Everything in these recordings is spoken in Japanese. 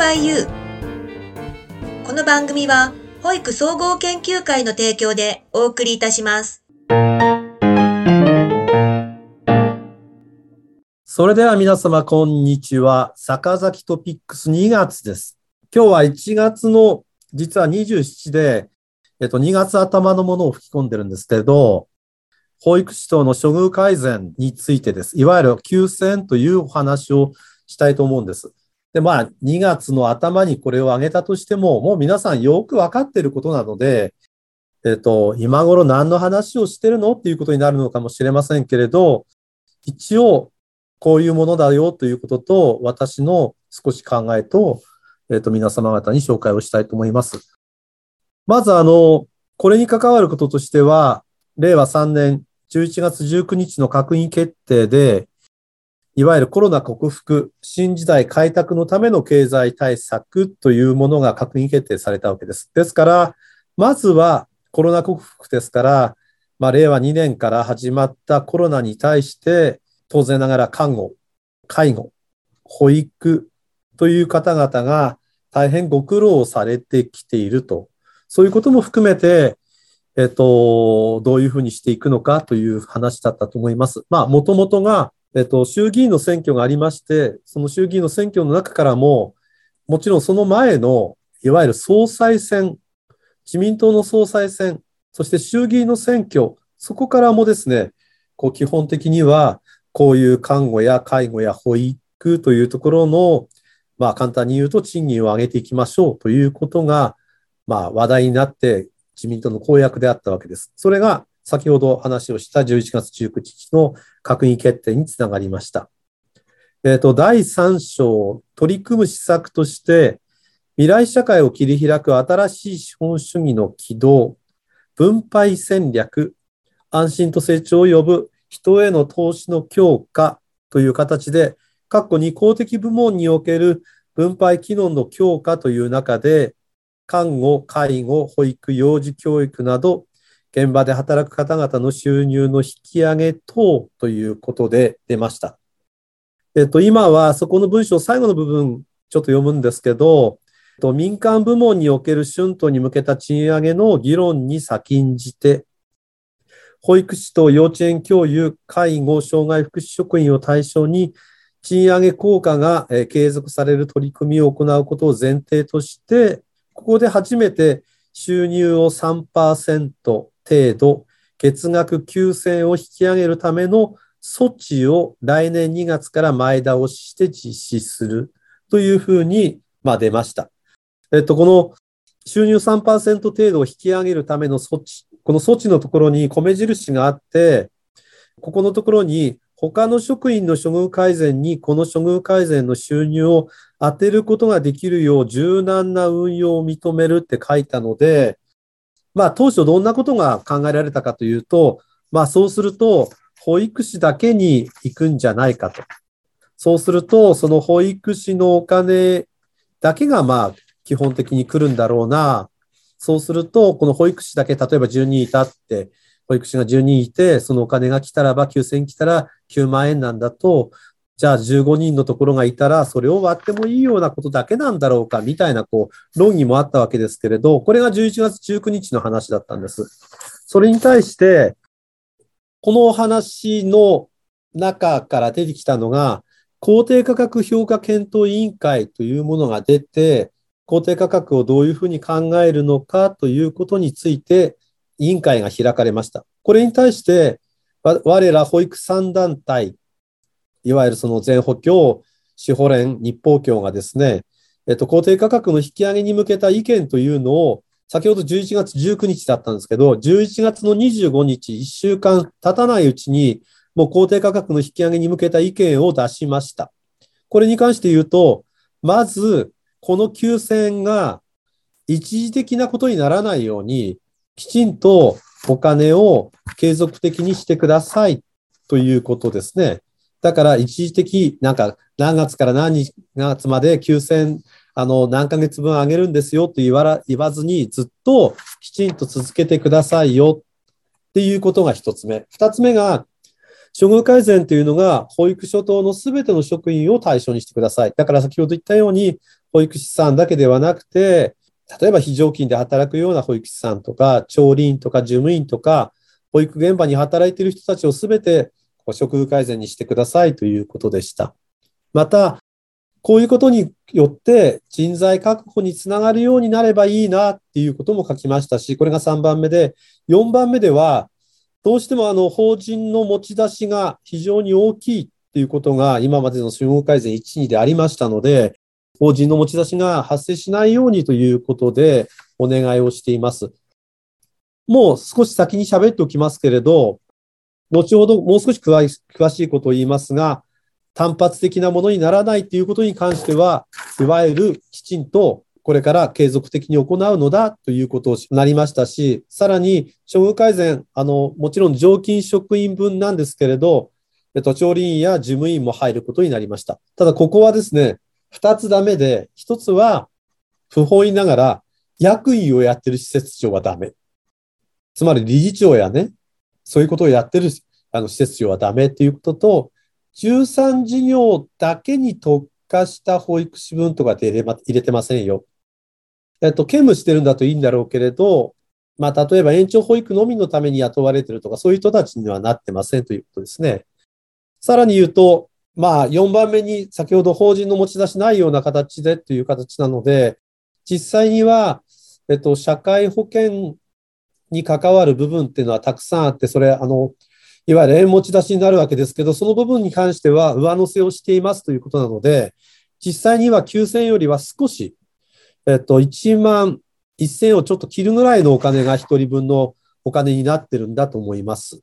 バイユー。この番組は、保育総合研究会の提供でお送りいたします。それでは皆様、こんにちは。坂崎トピックス2月です。今日は1月の、実は27で、えっと、2月頭のものを吹き込んでるんですけど、保育士等の処遇改善についてです。いわゆる休戦というお話をしたいと思うんです。で、まあ、2月の頭にこれを挙げたとしても、もう皆さんよくわかっていることなので、えっと、今頃何の話をしてるのっていうことになるのかもしれませんけれど、一応、こういうものだよということと、私の少し考えと、えっと、皆様方に紹介をしたいと思います。まず、あの、これに関わることとしては、令和3年11月19日の閣議決定で、いわゆるコロナ克服、新時代開拓のための経済対策というものが閣議決定されたわけです。ですから、まずはコロナ克服ですから、まあ、令和2年から始まったコロナに対して、当然ながら看護、介護、保育という方々が大変ご苦労されてきていると。そういうことも含めて、えっと、どういうふうにしていくのかという話だったと思います。まあ、もともとがえっと、衆議院の選挙がありまして、その衆議院の選挙の中からも、もちろんその前の、いわゆる総裁選、自民党の総裁選、そして衆議院の選挙、そこからもですね、こう基本的には、こういう看護や介護や保育というところの、まあ簡単に言うと賃金を上げていきましょうということが、まあ話題になって自民党の公約であったわけです。それが先ほど話をした11月19日の閣議決定につながりました。えっ、ー、と、第3章、取り組む施策として、未来社会を切り開く新しい資本主義の起動、分配戦略、安心と成長を呼ぶ人への投資の強化という形で、過去に公的部門における分配機能の強化という中で、看護、介護、保育、幼児教育など現場で働く方々の収入の引き上げ等ということで出ました。えっと、今はそこの文章最後の部分ちょっと読むんですけど、民間部門における春闘に向けた賃上げの議論に先んじて、保育士と幼稚園教諭、介護、障害福祉職員を対象に、賃上げ効果が継続される取り組みを行うことを前提として、ここで初めて収入を3%、程度、月額9000円を引き上げるための措置を来年2月から前倒しして実施するというふうに、ま、出ました。えっと、この収入3%程度を引き上げるための措置、この措置のところに米印があって、ここのところに他の職員の処遇改善にこの処遇改善の収入を当てることができるよう柔軟な運用を認めるって書いたので、まあ当初どんなことが考えられたかというと、まあそうすると保育士だけに行くんじゃないかと。そうすると、その保育士のお金だけがまあ基本的に来るんだろうな。そうすると、この保育士だけ、例えば10人いたって、保育士が10人いて、そのお金が来たらば9000来たら9万円なんだと、じゃあ15人のところがいたら、それを割ってもいいようなことだけなんだろうか、みたいな、こう、論議もあったわけですけれど、これが11月19日の話だったんです。それに対して、このお話の中から出てきたのが、公定価格評価検討委員会というものが出て、公定価格をどういうふうに考えるのかということについて、委員会が開かれました。これに対して、我ら保育3団体いわゆるその全補強、司法連、日報協がですね、えっと、公定価格の引き上げに向けた意見というのを、先ほど11月19日だったんですけど、11月の25日、1週間経たないうちに、もう公定価格の引き上げに向けた意見を出しました。これに関して言うと、まず、この9000円が一時的なことにならないように、きちんとお金を継続的にしてくださいということですね。だから一時的、なんか何月から何月まで9000、あの、何ヶ月分あげるんですよと言わら言わずに、ずっときちんと続けてくださいよっていうことが一つ目。二つ目が、処遇改善というのが、保育所等のすべての職員を対象にしてください。だから先ほど言ったように、保育士さんだけではなくて、例えば非常勤で働くような保育士さんとか、調理員とか事務員とか、保育現場に働いている人たちをすべて処遇改善にしてくださいということでした。また、こういうことによって人材確保につながるようになればいいなっていうことも書きましたし、これが3番目で、4番目では、どうしてもあの法人の持ち出しが非常に大きいっていうことが今までの処遇改善1、2でありましたので、法人の持ち出しが発生しないようにということでお願いをしています。もう少し先に喋っておきますけれど、後ほどもう少し詳しいことを言いますが、単発的なものにならないということに関しては、いわゆるきちんとこれから継続的に行うのだということになりましたし、さらに処遇改善、あの、もちろん常勤職員分なんですけれど、えっと、調理員や事務員も入ることになりました。ただ、ここはですね、二つダメで、一つは、不本意ながら、役員をやってる施設長はダメ。つまり理事長やね、そういうことをやってるあの施設長はダメっていうことと、13事業だけに特化した保育士分とかで入れ,、ま、入れてませんよ。えっと、兼務してるんだといいんだろうけれど、まあ、例えば延長保育のみのために雇われてるとか、そういう人たちにはなってませんということですね。さらに言うと、まあ、4番目に先ほど法人の持ち出しないような形でという形なので、実際には、えっと、社会保険に関わる部分っていうのはたくさんあって、それ、あの、いわゆる縁持ち出しになるわけですけど、その部分に関しては上乗せをしていますということなので、実際には9000よりは少し、えっと、1万1000をちょっと切るぐらいのお金が1人分のお金になってるんだと思います。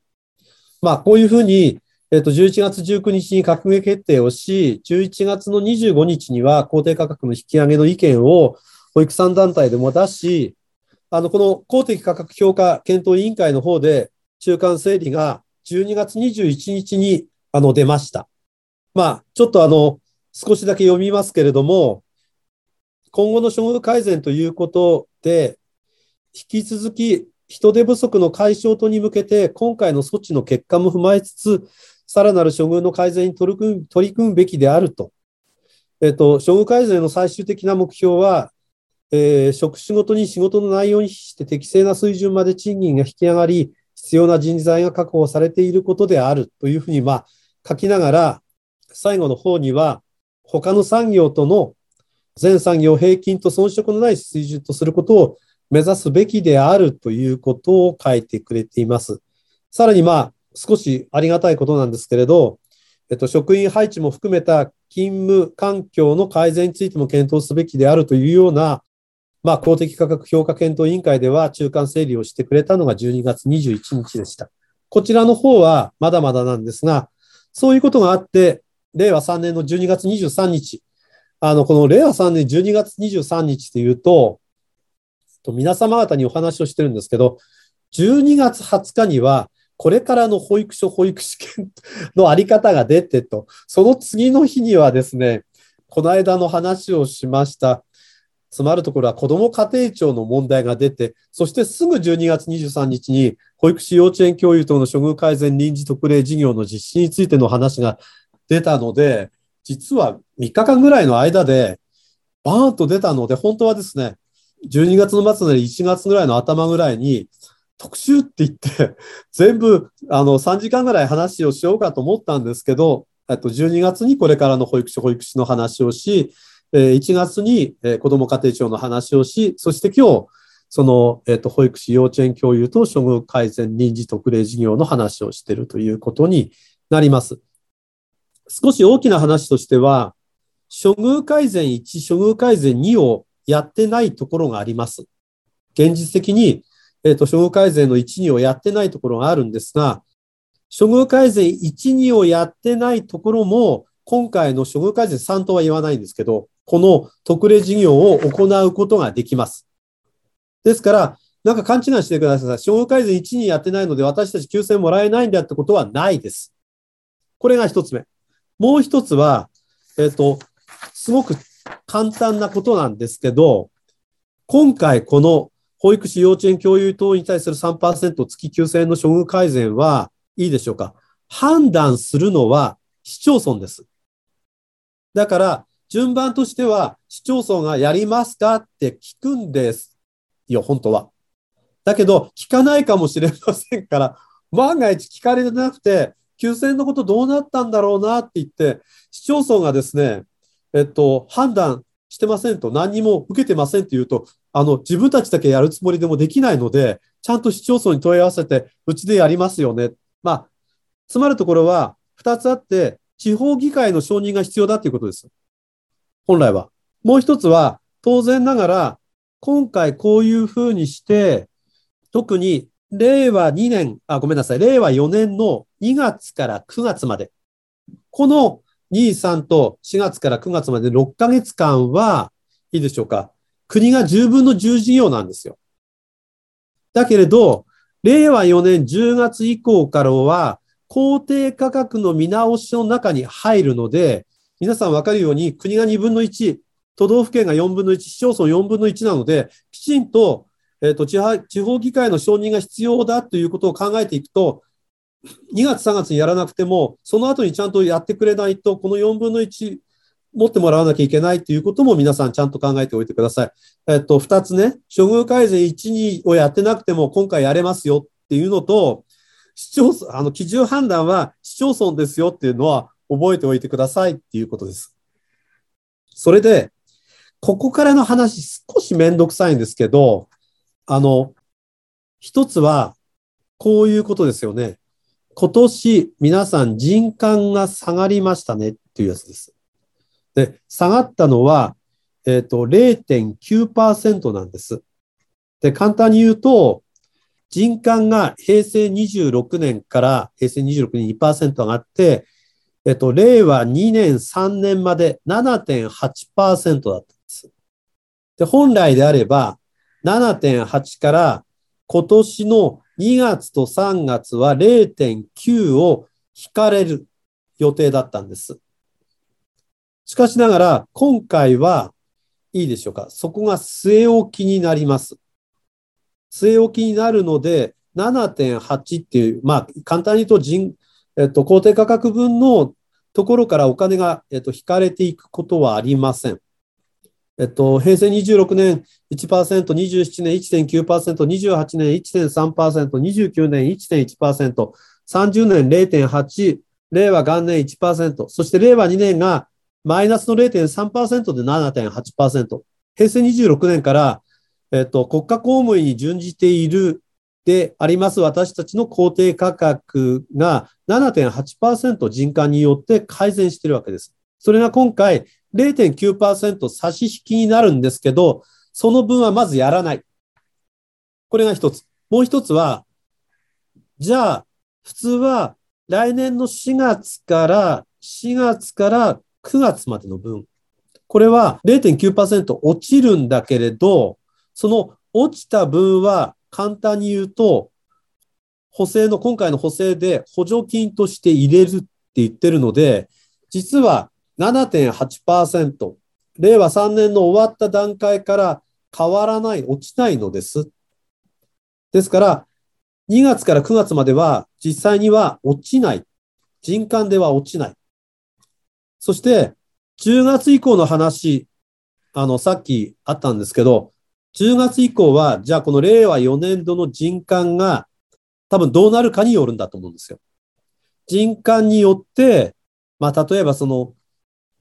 まあ、こういうふうに、えっと、11月19日に閣議決定をし、11月の25日には公定価格の引き上げの意見を保育産団体でも出し、あの、この公的価格評価検討委員会の方で中間整理が12月21日にあの出ました。まあ、ちょっとあの、少しだけ読みますけれども、今後の処遇改善ということで、引き続き人手不足の解消とに向けて、今回の措置の結果も踏まえつつ、さらなる処遇の改善に取り組む取り組むべきであると。えっと、処遇改善の最終的な目標は、えー、職種ごとに仕事の内容にして適正な水準まで賃金が引き上がり、必要な人材が確保されていることであるというふうに、まあ、書きながら、最後の方には、他の産業との全産業平均と遜色のない水準とすることを目指すべきであるということを書いてくれています。さらに、まあ、少しありがたいことなんですけれど、えっと、職員配置も含めた勤務環境の改善についても検討すべきであるというような、まあ、公的価格評価検討委員会では中間整理をしてくれたのが12月21日でした。こちらの方はまだまだなんですが、そういうことがあって、令和3年の12月23日、あの、この令和3年12月23日というと、皆様方にお話をしてるんですけど、12月20日にはこれからの保育所保育試験のあり方が出てと、その次の日にはですね、この間の話をしました。つまるところは子ども家庭庁の問題が出て、そしてすぐ12月23日に保育士幼稚園教諭等の処遇改善臨時特例事業の実施についての話が出たので、実は3日間ぐらいの間でバーンと出たので、本当はですね、12月の末なり1月ぐらいの頭ぐらいに、特集って言って、全部、あの、3時間ぐらい話をしようかと思ったんですけど、と、12月にこれからの保育所、保育士の話をし、え1月にえ子ども家庭庁の話をし、そして今日、その、えっ、と、保育士、幼稚園教諭と処遇改善臨時特例事業の話をしているということになります。少し大きな話としては、処遇改善1、処遇改善2をやってないところがあります。現実的にえっ、と、処遇改善の1、2をやってないところがあるんですが、処遇改善1、2をやってないところも、今回の処遇改善3とは言わないんですけど、この特例事業を行うことができます。ですから、なんか勘違いしてください。処遇改善1、2やってないので私たち9000もらえないんだってことはないです。これが一つ目。もう一つは、えっ、ー、と、すごく簡単なことなんですけど、今回この保育士、幼稚園、教諭等に対する3%月9000円の処遇改善はいいでしょうか判断するのは市町村です。だから、順番としては、市町村がやりますかって聞くんですよ、本当は。だけど、聞かないかもしれませんから、万が一聞かれてなくて、休戦のことどうなったんだろうなって言って、市町村がですね、えっと、判断してませんと、何にも受けてませんって言うと、あの、自分たちだけやるつもりでもできないので、ちゃんと市町村に問い合わせて、うちでやりますよね。まあ、つまるところは、二つあって、地方議会の承認が必要だということです。本来は。もう一つは、当然ながら、今回こういうふうにして、特に令和2年、あ、ごめんなさい、令和4年の2月から9月まで、この2、3と4月から9月まで6ヶ月間は、いいでしょうか。国が10分の10事業なんですよ。だけれど、令和4年10月以降からは、公定価格の見直しの中に入るので、皆さんわかるように国が2分の1、都道府県が4分の1、市町村4分の1なので、きちんと、えっ、ー、と地、地方議会の承認が必要だということを考えていくと、2月3月にやらなくても、その後にちゃんとやってくれないと、この4分の1持ってもらわなきゃいけないということも皆さんちゃんと考えておいてください。えっと、2つね、処遇改善1、2をやってなくても今回やれますよっていうのと、市町村、あの、基準判断は市町村ですよっていうのは覚えておいてくださいっていうことです。それで、ここからの話少しめんどくさいんですけど、あの、一つは、こういうことですよね。今年皆さん人感が下がりましたねっていうやつです。で、下がったのは、えっ、ー、と、0.9%なんです。で、簡単に言うと、人間が平成26年から平成26年2%上がって、えっと、令和2年3年まで7.8%だったんです。で、本来であれば、7.8から今年の2月と3月は0.9を引かれる予定だったんです。しかしながら、今回はいいでしょうか。そこが据え置きになります。据え置きになるので、7.8っていう、まあ、簡単に言うと人、えっと、公定価格分のところからお金が、えっと、引かれていくことはありません。えっと、平成26年1%、27年1.9%、28年1.3%、29年1.1%、30年0.8%、令和元年1%、そして令和2年がマイナスの0.3%で7.8%、平成26年からえっと、国家公務員に準じているであります私たちの公定価格が7.8%人間によって改善しているわけです。それが今回0.9%差し引きになるんですけど、その分はまずやらない。これが一つ。もう一つは、じゃあ、普通は来年の4月から、4月から9月までの分。これは0.9%落ちるんだけれど、その落ちた分は簡単に言うと、補正の、今回の補正で補助金として入れるって言ってるので、実は7.8%、令和3年の終わった段階から変わらない、落ちないのです。ですから、2月から9月までは実際には落ちない。人間では落ちない。そして、10月以降の話、あの、さっきあったんですけど、10月以降は、じゃあこの令和4年度の人間が多分どうなるかによるんだと思うんですよ。人間によって、まあ例えばその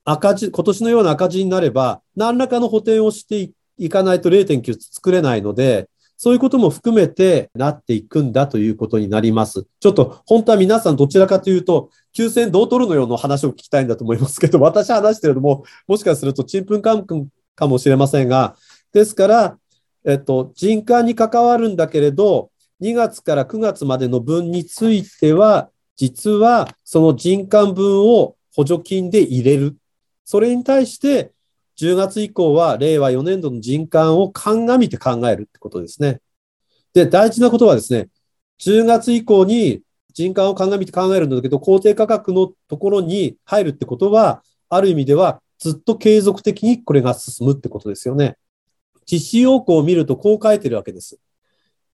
赤字、今年のような赤字になれば、何らかの補填をしていかないと0.9作れないので、そういうことも含めてなっていくんだということになります。ちょっと本当は皆さんどちらかというと、休戦どう取るのよの話を聞きたいんだと思いますけど、私話してるのも、もしかするとちんぷんかんかもしれませんが、ですから、えっと、人間に関わるんだけれど、2月から9月までの分については、実はその人間分を補助金で入れる。それに対して、10月以降は令和4年度の人間を鑑みて考えるってことですね。で、大事なことはですね、10月以降に人間を鑑みて考えるんだけど、公定価格のところに入るってことは、ある意味ではずっと継続的にこれが進むってことですよね。実施要項を見るとこう書いてるわけです。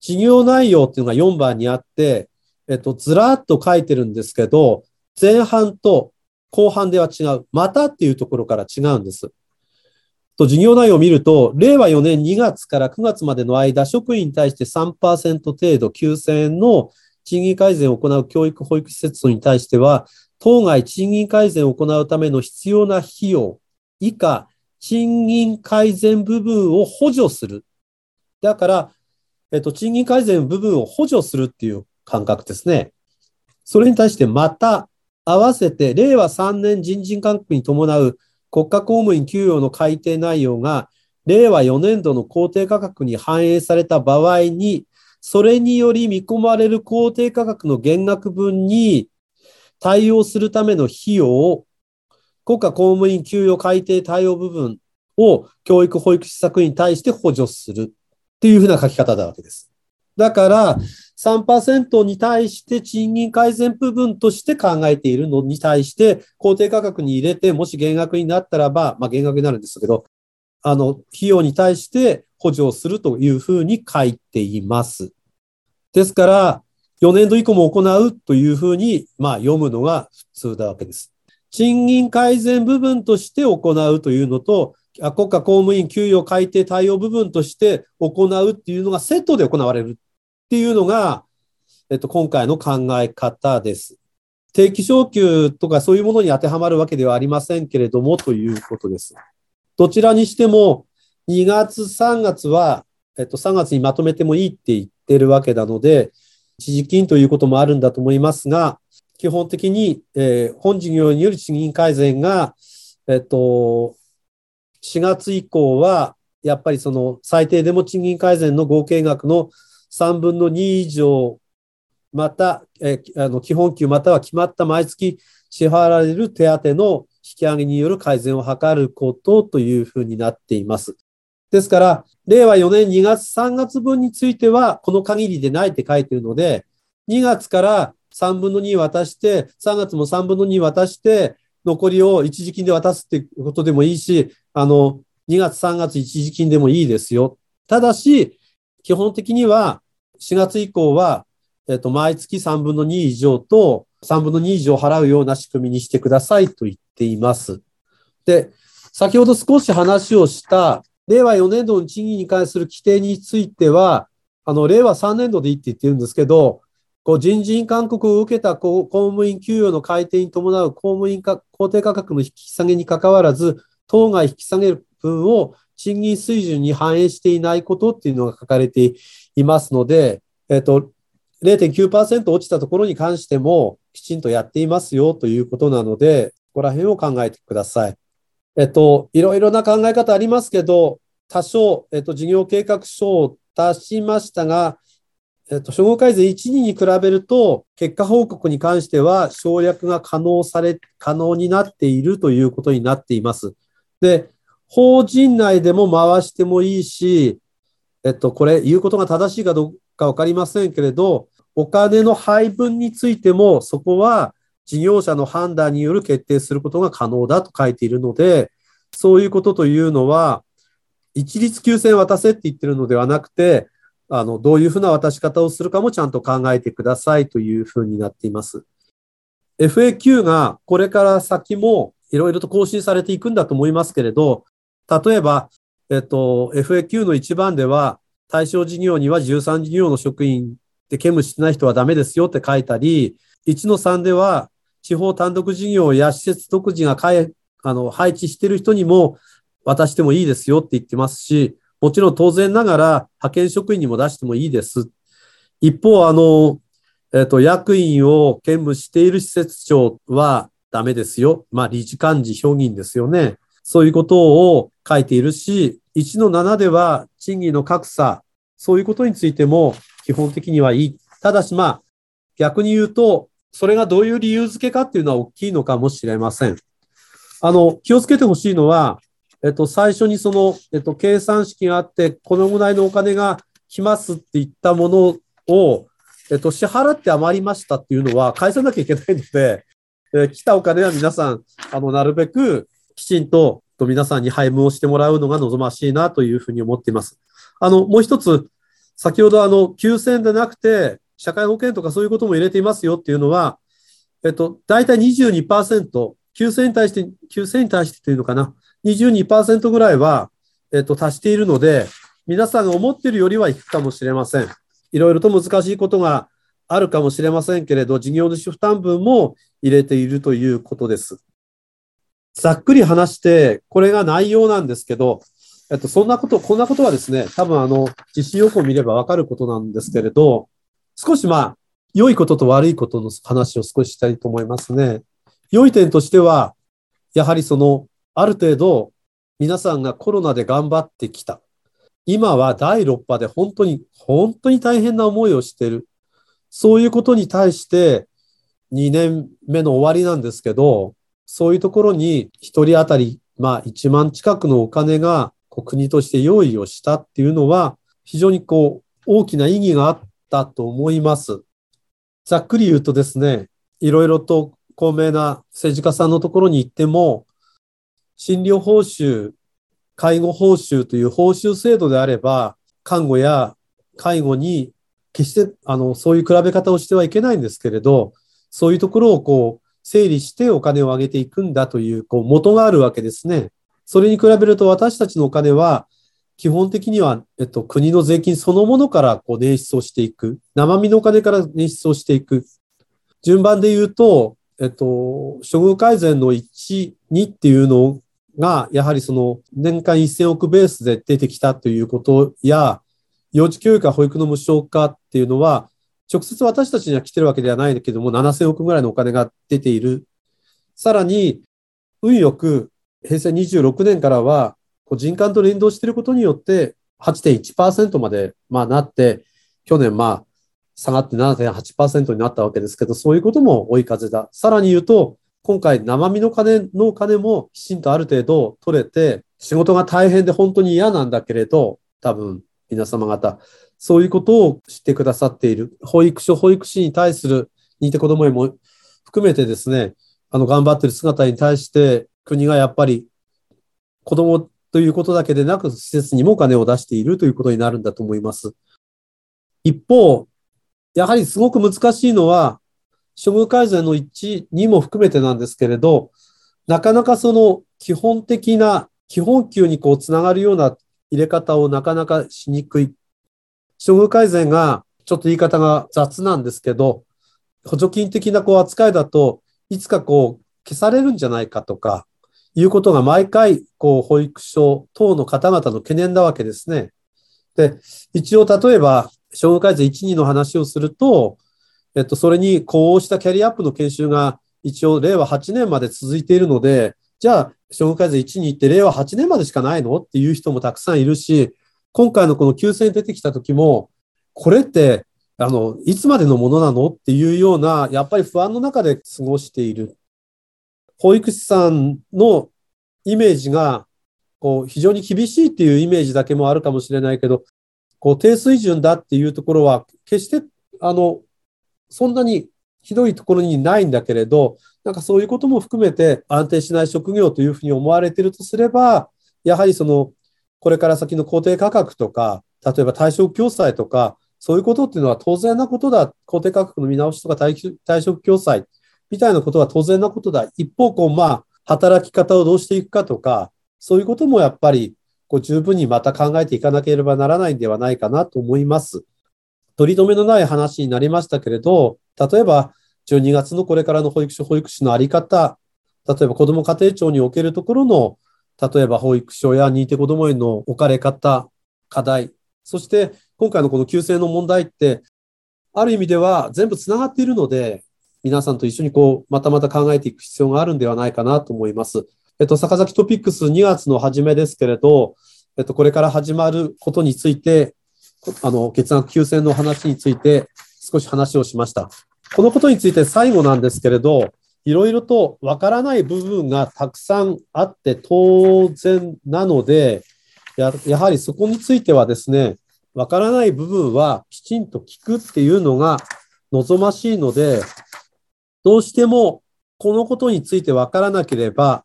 事業内容っていうのが4番にあって、えっと、ずらっと書いてるんですけど、前半と後半では違う。またっていうところから違うんです。と、事業内容を見ると、令和4年2月から9月までの間、職員に対して3%程度9000円の賃金改善を行う教育保育施設に対しては、当該賃金改善を行うための必要な費用以下、賃金改善部分を補助する。だから、えっと、賃金改善部分を補助するっていう感覚ですね。それに対してまた、合わせて、令和3年人事勧告に伴う国家公務員給与の改定内容が、令和4年度の公定価格に反映された場合に、それにより見込まれる公定価格の減額分に対応するための費用を、国家公務員給与改定対応部分を教育保育施策に対して補助するっていうふうな書き方なわけです。だから、3%に対して賃金改善部分として考えているのに対して、公定価格に入れて、もし減額になったらば、まあ減額になるんですけど、あの、費用に対して補助をするというふうに書いています。ですから、4年度以降も行うというふうに、まあ読むのが普通なわけです。賃金改善部分として行うというのと、国家公務員給与改定対応部分として行うっていうのがセットで行われるっていうのが、えっと、今回の考え方です。定期昇給とかそういうものに当てはまるわけではありませんけれども、ということです。どちらにしても、2月、3月は、えっと、3月にまとめてもいいって言ってるわけなので、一時金ということもあるんだと思いますが、基本的に、えー、本事業による賃金改善が、えっと、4月以降は、やっぱりその最低でも賃金改善の合計額の3分の2以上、また、えあの基本給または決まった毎月支払われる手当の引き上げによる改善を図ることというふうになっています。ですから、令和4年2月3月分については、この限りでないって書いているので、2月から3分の2渡して、3月も3分の2渡して、残りを一時金で渡すってことでもいいし、あの、2月3月一時金でもいいですよ。ただし、基本的には4月以降は、えっと、毎月3分の2以上と3分の2以上払うような仕組みにしてくださいと言っています。で、先ほど少し話をした令和4年度の賃金に関する規定については、あの、令和3年度でいいって言ってるんですけど、こう人事院勧告を受けた公務員給与の改定に伴う公務員か公定価格の引き下げにかかわらず、当該引き下げる分を賃金水準に反映していないことっていうのが書かれていますので、えっと、0.9%落ちたところに関してもきちんとやっていますよということなので、ここら辺を考えてください。えっと、いろいろな考え方ありますけど、多少、えっと、事業計画書を出しましたが、えっと、処方改善1、2に比べると、結果報告に関しては省略が可能され、可能になっているということになっています。で、法人内でも回してもいいし、えっと、これ言うことが正しいかどうかわかりませんけれど、お金の配分についても、そこは事業者の判断による決定することが可能だと書いているので、そういうことというのは、一律9000渡せって言ってるのではなくて、あの、どういうふうな渡し方をするかもちゃんと考えてくださいというふうになっています。FAQ がこれから先もいろいろと更新されていくんだと思いますけれど、例えば、えっと、FAQ の一番では、対象事業には13事業の職員で兼務してない人はダメですよって書いたり、1の3では、地方単独事業や施設独自があの配置してる人にも渡してもいいですよって言ってますし、もちろん当然ながら派遣職員にも出してもいいです。一方、あの、えっ、ー、と、役員を兼務している施設長はダメですよ。まあ、理事幹事、評議員ですよね。そういうことを書いているし、1の7では賃金の格差、そういうことについても基本的にはいい。ただし、まあ、逆に言うと、それがどういう理由付けかっていうのは大きいのかもしれません。あの、気をつけてほしいのは、えっと、最初にその、えっと、計算式があって、このぐらいのお金が来ますって言ったものを、えっと、支払って余りましたっていうのは返さなきゃいけないので、えー、来たお金は皆さん、あの、なるべくきちんと皆さんに配分をしてもらうのが望ましいなというふうに思っています。あの、もう一つ、先ほどあの、9000でなくて、社会保険とかそういうことも入れていますよっていうのは、えっと、大体22%、9000に対して、9000に対してというのかな、22%ぐらいは、えっと、足しているので、皆さんが思っているよりはいくかもしれません。いろいろと難しいことがあるかもしれませんけれど、事業主負担分も入れているということです。ざっくり話して、これが内容なんですけど、えっと、そんなこと、こんなことはですね、多分あの、実施要項を見ればわかることなんですけれど、少しまあ、良いことと悪いことの話を少ししたいと思いますね。良い点としては、やはりその、ある程度、皆さんがコロナで頑張ってきた。今は第6波で本当に、本当に大変な思いをしている。そういうことに対して2年目の終わりなんですけど、そういうところに1人当たり、まあ1万近くのお金が国として用意をしたっていうのは、非常にこう、大きな意義があったと思います。ざっくり言うとですね、いろいろと高名な政治家さんのところに行っても、診療報酬介護報酬という報酬制度であれば、看護や介護に決してあのそういう比べ方をしてはいけないんですけれど、そういうところをこう整理してお金を上げていくんだというこう元があるわけですね。それに比べると私たちのお金は基本的には、えっと、国の税金そのものからこう捻出をしていく。生身のお金から捻出をしていく。順番で言うと、えっと、処遇改善の1、2っていうのが、やはりその年間1000億ベースで出てきたということや、幼児教育や保育の無償化っていうのは、直接私たちには来てるわけではないけども、7000億ぐらいのお金が出ている。さらに、運よく、平成26年からは、人間と連動していることによって8.1%まで、まあ、なって、去年、まあ、下がって7.8%になったわけですけど、そういうことも追い風だ。さらに言うと、今回生身の金の金もきちんとある程度取れて、仕事が大変で本当に嫌なんだけれど、多分皆様方、そういうことを知ってくださっている。保育所、保育士に対する認定子ども園も含めてですね、あの、頑張ってる姿に対して、国がやっぱり子供ということだけでなく、施設にもお金を出しているということになるんだと思います。一方、やはりすごく難しいのは、処遇改善の1、2も含めてなんですけれど、なかなかその基本的な、基本給にこうつながるような入れ方をなかなかしにくい。処遇改善が、ちょっと言い方が雑なんですけど、補助金的なこう扱いだといつかこう消されるんじゃないかとか、いうことが毎回、こう、保育所等の方々の懸念なわけですね。で、一応例えば、障害改善1、2の話をすると、えっと、それにこうしたキャリアアップの研修が一応令和8年まで続いているので、じゃあ、障害改善1に行って令和8年までしかないのっていう人もたくさんいるし、今回のこの急戦出てきた時も、これって、あの、いつまでのものなのっていうような、やっぱり不安の中で過ごしている。保育士さんのイメージが、こう、非常に厳しいっていうイメージだけもあるかもしれないけど、こう、低水準だっていうところは、決して、あの、そんなにひどいところにないんだけれど、なんかそういうことも含めて安定しない職業というふうに思われているとすれば、やはりその、これから先の公定価格とか、例えば対象共済とか、そういうことっていうのは当然なことだ。公定価格の見直しとか対象共済みたいなことは当然なことだ。一方、こう、まあ、働き方をどうしていくかとか、そういうこともやっぱり、こう、十分にまた考えていかなければならないんではないかなと思います。取り留めのない話になりましたけれど、例えば、12月のこれからの保育所、保育士のあり方、例えば子ども家庭庁におけるところの、例えば保育所や認定こども園の置かれ方、課題、そして今回のこの旧姓の問題って、ある意味では全部つながっているので、皆さんと一緒にこう、またまた考えていく必要があるんではないかなと思います。えっと、坂崎トピックス2月の初めですけれど、えっと、これから始まることについて、あの、血圧急性の話について少し話をしました。このことについて最後なんですけれど、いろいろとわからない部分がたくさんあって当然なので、ややはりそこについてはですね、わからない部分はきちんと聞くっていうのが望ましいので、どうしてもこのことについてわからなければ、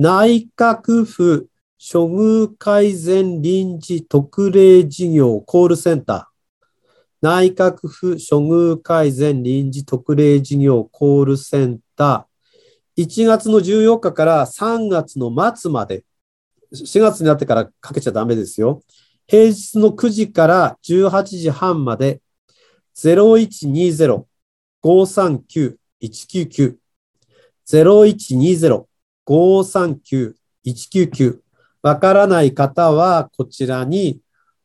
内閣府処遇改善臨時特例事業コールセンター。内閣府処遇改善臨時特例事業コールセンター1月の14日から3月の末まで、4月になってからかけちゃダメですよ。平日の9時から18時半まで、0120-539-199 539-199わからない方はこちらに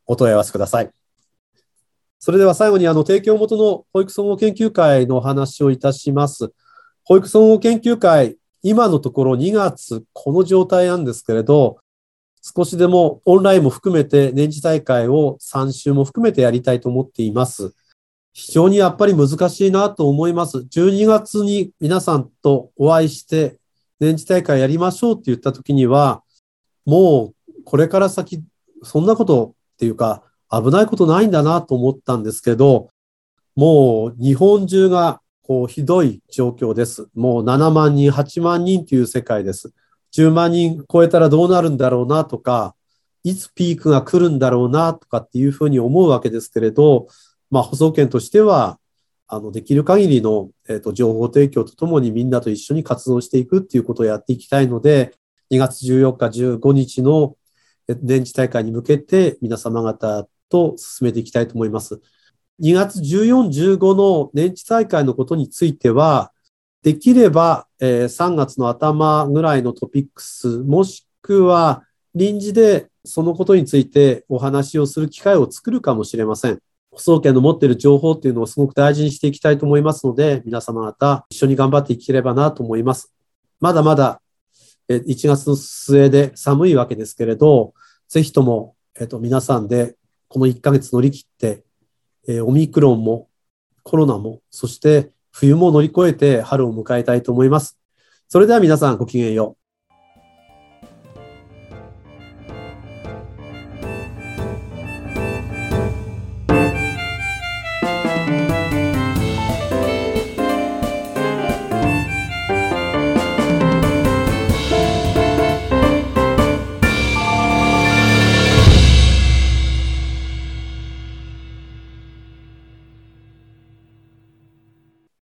お問い合わせください。それでは最後にあの提供元の保育総合研究会のお話をいたします。保育総合研究会、今のところ2月この状態なんですけれど、少しでもオンラインも含めて年次大会を3週も含めてやりたいと思っています。非常にやっぱり難しいなと思います。12月に皆さんとお会いして年次大会やりましょうって言った時には、もうこれから先、そんなことっていうか危ないことないんだなと思ったんですけど、もう日本中がこうひどい状況です。もう7万人、8万人という世界です。10万人超えたらどうなるんだろうなとか、いつピークが来るんだろうなとかっていうふうに思うわけですけれど、まあ、保送権としては、あの、できる限りの、えっ、と、情報提供とともにみんなと一緒に活動していくっていうことをやっていきたいので、2月14日、15日の電池大会に向けて皆様方と進めていきたいと思います。2月14、15の年次大会のことについては、できれば、え、3月の頭ぐらいのトピックス、もしくは臨時でそのことについてお話をする機会を作るかもしれません。保送権の持っている情報っていうのをすごく大事にしていきたいと思いますので、皆様方一緒に頑張っていければなと思います。まだまだ1月の末で寒いわけですけれど、ぜひとも、えっと、皆さんでこの1ヶ月乗り切って、え、オミクロンもコロナも、そして冬も乗り越えて春を迎えたいと思います。それでは皆さんごきげんよう。